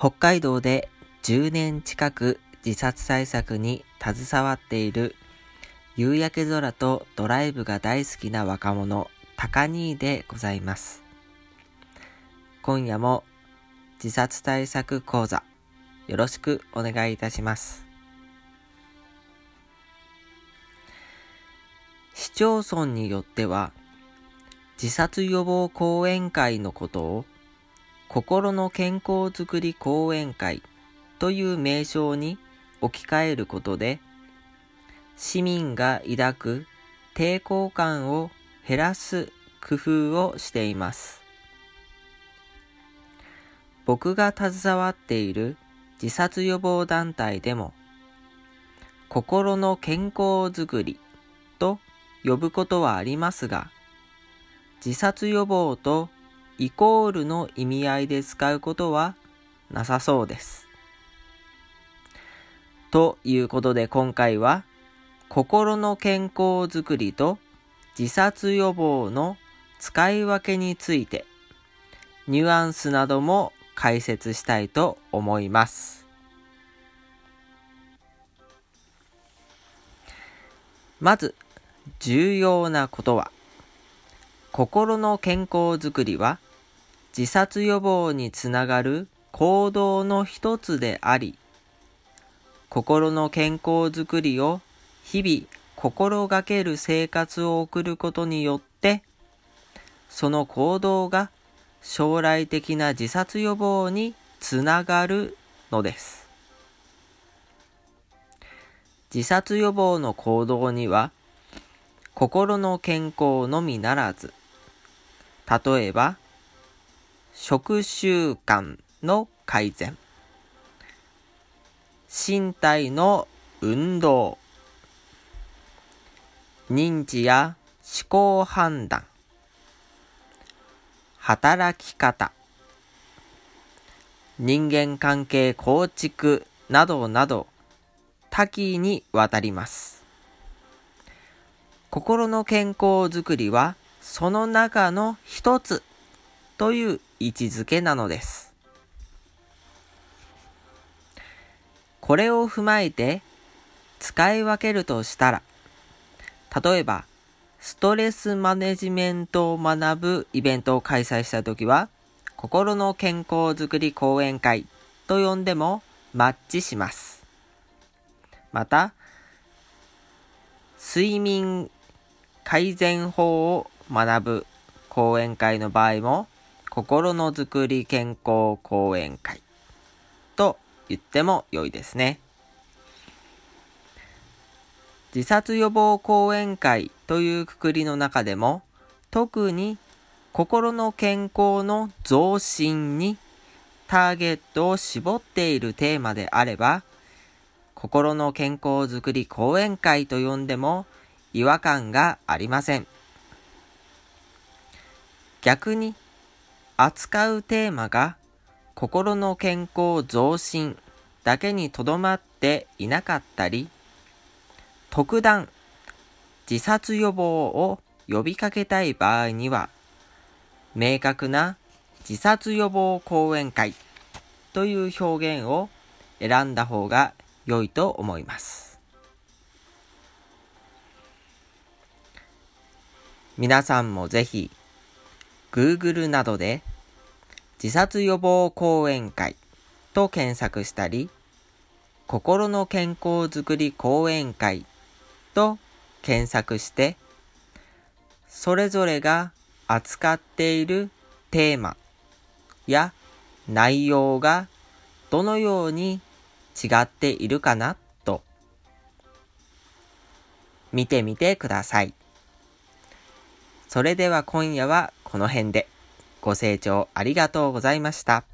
北海道で10年近く自殺対策に携わっている夕焼け空とドライブが大好きな若者、高兄でございます。今夜も自殺対策講座よろしくお願いいたします。市町村によっては自殺予防講演会のことを心の健康づくり講演会という名称に置き換えることで、市民が抱く抵抗感を減らす工夫をしています。僕が携わっている自殺予防団体でも、心の健康づくりと呼ぶことはありますが、自殺予防とイコールの意味合いで使うことはなさそうです。ということで今回は心の健康づくりと自殺予防の使い分けについてニュアンスなども解説したいと思います。まず重要なことは心の健康づくりは自殺予防につながる行動の一つであり、心の健康づくりを日々心がける生活を送ることによって、その行動が将来的な自殺予防につながるのです。自殺予防の行動には、心の健康のみならず、例えば、食習慣の改善。身体の運動。認知や思考判断。働き方。人間関係構築などなど多岐にわたります。心の健康づくりはその中の一つという位置づけなのです。これを踏まえて使い分けるとしたら、例えば、ストレスマネジメントを学ぶイベントを開催したときは、心の健康づくり講演会と呼んでもマッチします。また、睡眠改善法を学ぶ講演会の場合も心のづくり健康講演会と言っても良いですね。自殺予防講演会というくくりの中でも特に心の健康の増進にターゲットを絞っているテーマであれば心の健康づくり講演会と呼んでも違和感がありません。逆に扱うテーマが心の健康増進だけにとどまっていなかったり、特段自殺予防を呼びかけたい場合には、明確な自殺予防講演会という表現を選んだ方が良いと思います。皆さんもぜひ Google などで自殺予防講演会と検索したり、心の健康づくり講演会と検索して、それぞれが扱っているテーマや内容がどのように違っているかなと見てみてください。それでは今夜はこの辺で。ご清聴ありがとうございました。